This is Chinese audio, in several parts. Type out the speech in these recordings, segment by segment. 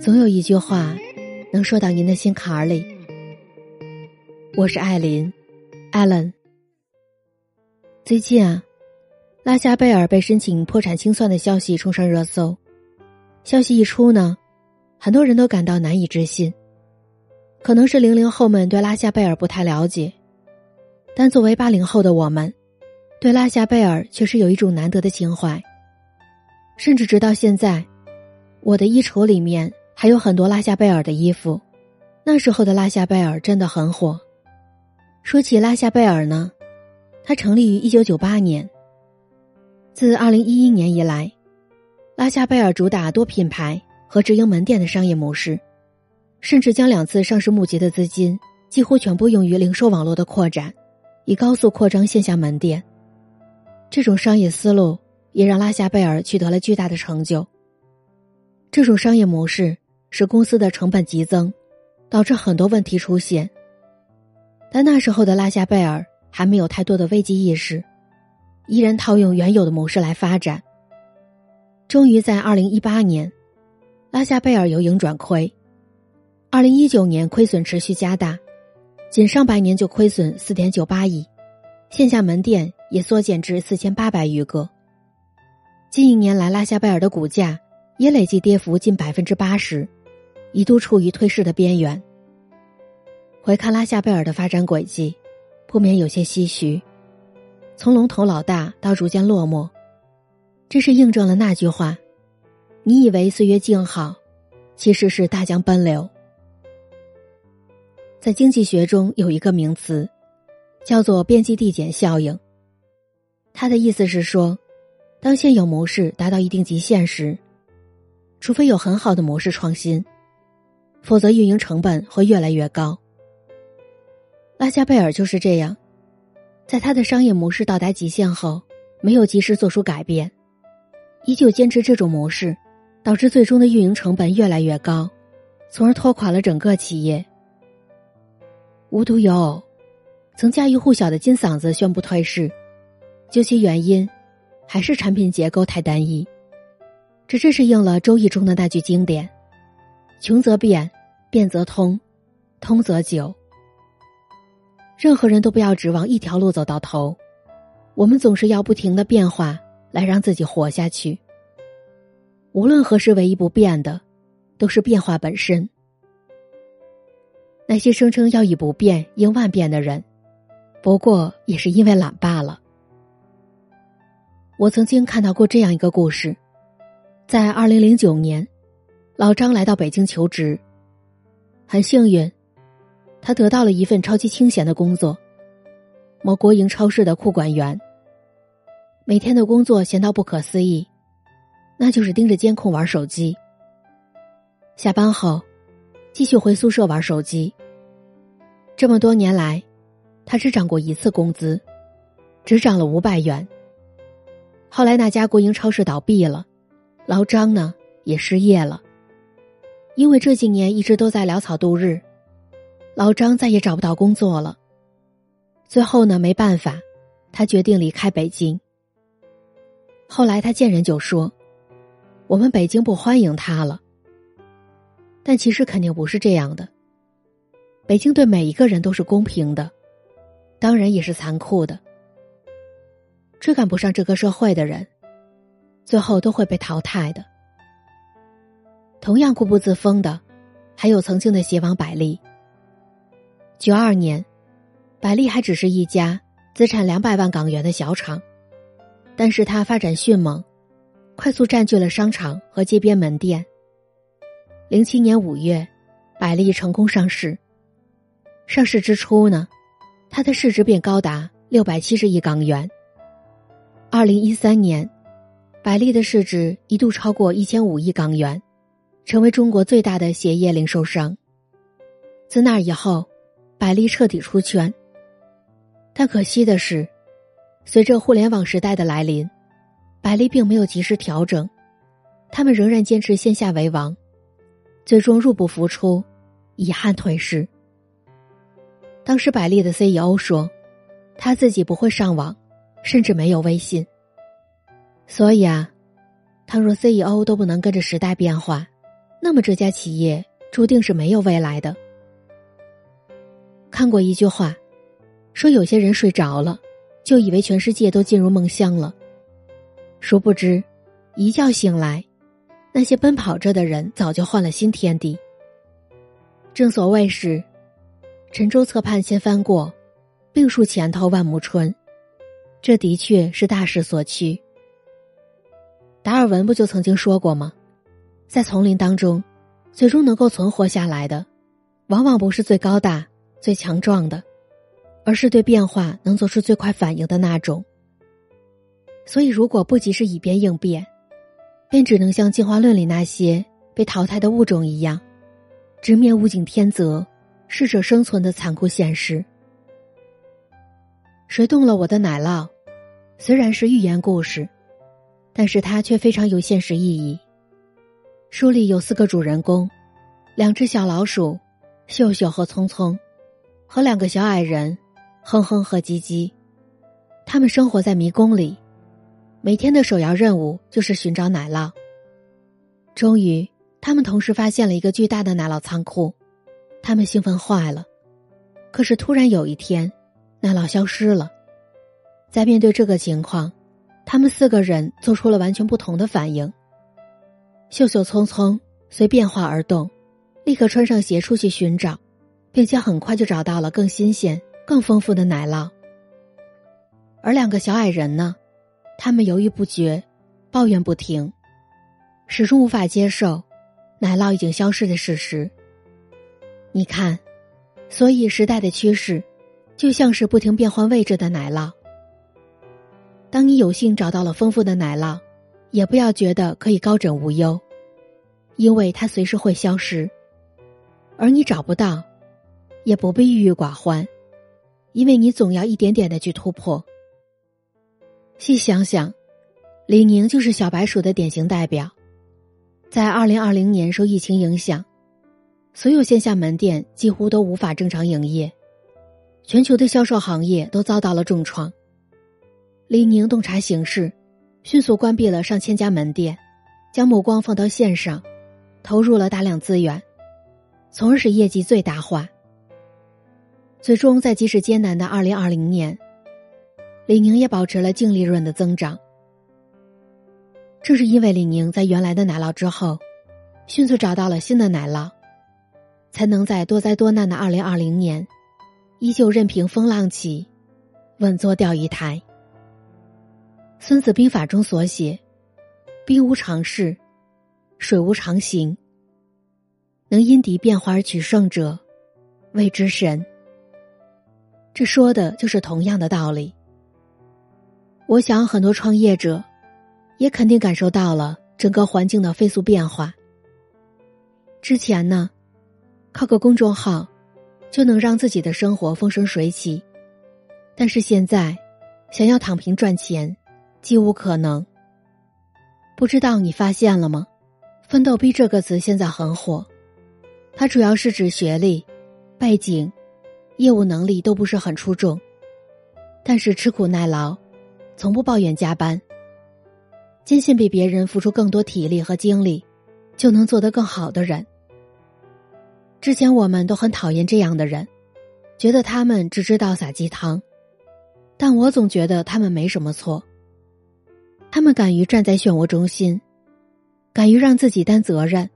总有一句话能说到您的心坎儿里。我是艾琳，Allen。最近啊，拉夏贝尔被申请破产清算的消息冲上热搜。消息一出呢，很多人都感到难以置信。可能是零零后们对拉夏贝尔不太了解，但作为八零后的我们，对拉夏贝尔却是有一种难得的情怀。甚至直到现在，我的衣橱里面。还有很多拉夏贝尔的衣服，那时候的拉夏贝尔真的很火。说起拉夏贝尔呢，它成立于一九九八年。自二零一一年以来，拉夏贝尔主打多品牌和直营门店的商业模式，甚至将两次上市募集的资金几乎全部用于零售网络的扩展，以高速扩张线下门店。这种商业思路也让拉夏贝尔取得了巨大的成就。这种商业模式。使公司的成本急增，导致很多问题出现。但那时候的拉夏贝尔还没有太多的危机意识，依然套用原有的模式来发展。终于在二零一八年，拉夏贝尔由盈转亏，二零一九年亏损持续加大，仅上半年就亏损四点九八亿，线下门店也缩减至四千八百余个。近一年来，拉夏贝尔的股价也累计跌幅近百分之八十。一度处于退市的边缘。回看拉夏贝尔的发展轨迹，不免有些唏嘘。从龙头老大到逐渐落寞，这是印证了那句话：“你以为岁月静好，其实是大江奔流。”在经济学中有一个名词，叫做边际递减效应。它的意思是说，当现有模式达到一定极限时，除非有很好的模式创新。否则，运营成本会越来越高。拉夏贝尔就是这样，在他的商业模式到达极限后，没有及时做出改变，依旧坚持这种模式，导致最终的运营成本越来越高，从而拖垮了整个企业。无独有偶，曾家喻户晓的金嗓子宣布退市，究其原因，还是产品结构太单一。这真是应了《周易》中的那句经典。穷则变，变则通，通则久。任何人都不要指望一条路走到头，我们总是要不停的变化来让自己活下去。无论何时唯一不变的，都是变化本身。那些声称要以不变应万变的人，不过也是因为懒罢了。我曾经看到过这样一个故事，在二零零九年。老张来到北京求职，很幸运，他得到了一份超级清闲的工作——某国营超市的库管员。每天的工作闲到不可思议，那就是盯着监控玩手机。下班后，继续回宿舍玩手机。这么多年来，他只涨过一次工资，只涨了五百元。后来那家国营超市倒闭了，老张呢也失业了。因为这几年一直都在潦草度日，老张再也找不到工作了。最后呢，没办法，他决定离开北京。后来他见人就说：“我们北京不欢迎他了。”但其实肯定不是这样的。北京对每一个人都是公平的，当然也是残酷的。追赶不上这个社会的人，最后都会被淘汰的。同样固步自封的，还有曾经的鞋王百丽。九二年，百丽还只是一家资产两百万港元的小厂，但是它发展迅猛，快速占据了商场和街边门店。零七年五月，百丽成功上市。上市之初呢，它的市值便高达六百七十亿港元。二零一三年，百丽的市值一度超过一千五亿港元。成为中国最大的鞋业零售商。自那以后，百丽彻底出圈。但可惜的是，随着互联网时代的来临，百丽并没有及时调整，他们仍然坚持线下为王，最终入不敷出，遗憾退市。当时百丽的 CEO 说，他自己不会上网，甚至没有微信。所以啊，倘若 CEO 都不能跟着时代变化，那么这家企业注定是没有未来的。看过一句话，说有些人睡着了，就以为全世界都进入梦乡了，殊不知，一觉醒来，那些奔跑着的人早就换了新天地。正所谓是，沉舟侧畔千帆过，病树前头万木春，这的确是大势所趋。达尔文不就曾经说过吗？在丛林当中，最终能够存活下来的，往往不是最高大、最强壮的，而是对变化能做出最快反应的那种。所以，如果不及时以变应变，便只能像进化论里那些被淘汰的物种一样，直面物竞天择、适者生存的残酷现实。谁动了我的奶酪？虽然是寓言故事。但是它却非常有现实意义。书里有四个主人公，两只小老鼠，秀秀和聪聪，和两个小矮人，哼哼和叽叽。他们生活在迷宫里，每天的首要任务就是寻找奶酪。终于，他们同时发现了一个巨大的奶酪仓库，他们兴奋坏了。可是突然有一天，奶酪消失了。在面对这个情况。他们四个人做出了完全不同的反应。秀秀匆匆随变化而动，立刻穿上鞋出去寻找，并且很快就找到了更新鲜、更丰富的奶酪。而两个小矮人呢，他们犹豫不决，抱怨不停，始终无法接受奶酪已经消失的事实。你看，所以时代的趋势，就像是不停变换位置的奶酪。当你有幸找到了丰富的奶酪，也不要觉得可以高枕无忧，因为它随时会消失；而你找不到，也不必郁郁寡欢，因为你总要一点点的去突破。细想想，李宁就是小白鼠的典型代表。在二零二零年受疫情影响，所有线下门店几乎都无法正常营业，全球的销售行业都遭到了重创。李宁洞察形势，迅速关闭了上千家门店，将目光放到线上，投入了大量资源，从而使业绩最大化。最终，在即使艰难的二零二零年，李宁也保持了净利润的增长。正是因为李宁在原来的奶酪之后，迅速找到了新的奶酪，才能在多灾多难的二零二零年，依旧任凭风浪起，稳坐钓鱼台。《孙子兵法》中所写：“兵无常势，水无常形。能因敌变化而取胜者，谓之神。”这说的就是同样的道理。我想，很多创业者也肯定感受到了整个环境的飞速变化。之前呢，靠个公众号就能让自己的生活风生水起，但是现在，想要躺平赚钱。几无可能。不知道你发现了吗？“奋斗逼”这个词现在很火，它主要是指学历、背景、业务能力都不是很出众，但是吃苦耐劳，从不抱怨加班，坚信比别人付出更多体力和精力，就能做得更好的人。之前我们都很讨厌这样的人，觉得他们只知道撒鸡汤，但我总觉得他们没什么错。他们敢于站在漩涡中心，敢于让自己担责任，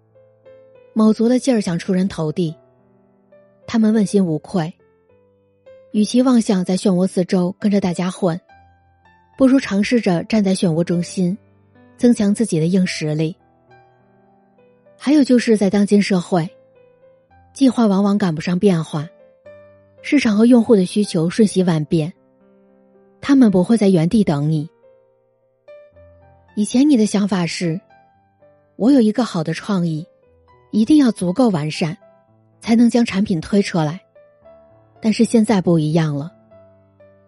卯足了劲儿想出人头地。他们问心无愧。与其妄想在漩涡四周跟着大家混，不如尝试着站在漩涡中心，增强自己的硬实力。还有就是在当今社会，计划往往赶不上变化，市场和用户的需求瞬息万变，他们不会在原地等你。以前你的想法是，我有一个好的创意，一定要足够完善，才能将产品推出来。但是现在不一样了，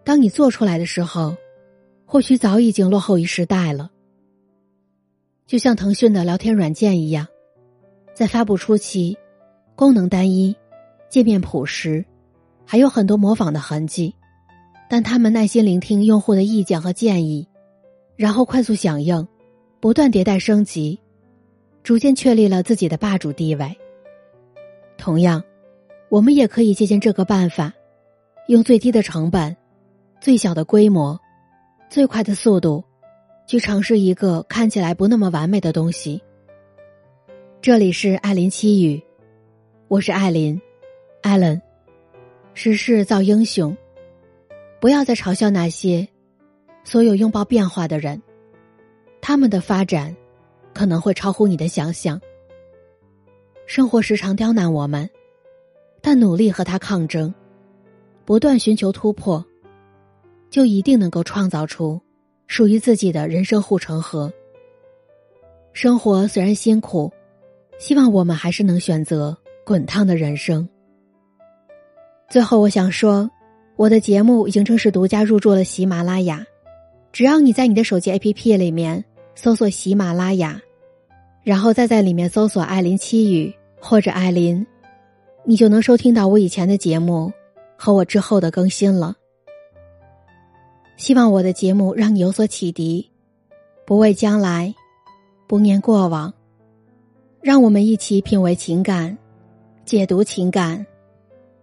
当你做出来的时候，或许早已经落后于时代了。就像腾讯的聊天软件一样，在发布初期，功能单一，界面朴实，还有很多模仿的痕迹，但他们耐心聆听用户的意见和建议。然后快速响应，不断迭代升级，逐渐确立了自己的霸主地位。同样，我们也可以借鉴这个办法，用最低的成本、最小的规模、最快的速度，去尝试一个看起来不那么完美的东西。这里是艾琳七语，我是艾琳，艾伦。时势造英雄，不要再嘲笑那些所有拥抱变化的人，他们的发展可能会超乎你的想象。生活时常刁难我们，但努力和他抗争，不断寻求突破，就一定能够创造出属于自己的人生护城河。生活虽然辛苦，希望我们还是能选择滚烫的人生。最后，我想说，我的节目已经正式独家入驻了喜马拉雅。只要你在你的手机 APP 里面搜索喜马拉雅，然后再在里面搜索“艾琳七语”或者“艾琳”，你就能收听到我以前的节目和我之后的更新了。希望我的节目让你有所启迪，不畏将来，不念过往，让我们一起品味情感，解读情感。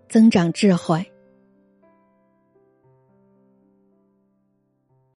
增长智慧。